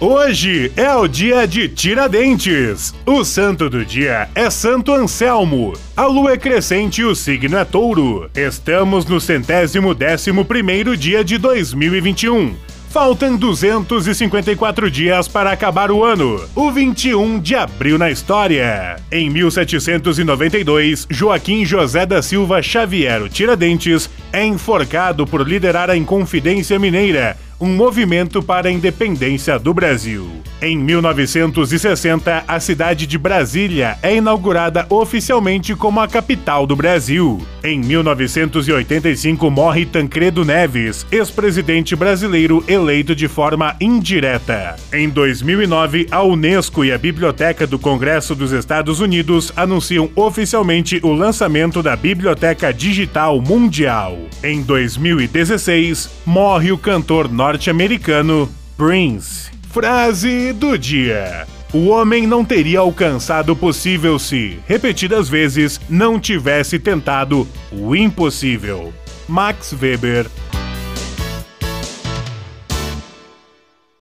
Hoje é o dia de Tiradentes. O santo do dia é Santo Anselmo. A lua é crescente e o signo é touro. Estamos no centésimo décimo primeiro dia de 2021. Faltam 254 dias para acabar o ano, o 21 de abril na história. Em 1792, Joaquim José da Silva Xavier Tiradentes é enforcado por liderar a Inconfidência Mineira, um movimento para a independência do Brasil. Em 1960, a cidade de Brasília é inaugurada oficialmente como a capital do Brasil. Em 1985, morre Tancredo Neves, ex-presidente brasileiro eleito de forma indireta. Em 2009, a Unesco e a Biblioteca do Congresso dos Estados Unidos anunciam oficialmente o lançamento da Biblioteca Digital Mundial. Em 2016, morre o cantor norte-americano Prince. Frase do dia. O homem não teria alcançado o possível se, repetidas vezes, não tivesse tentado o impossível. Max Weber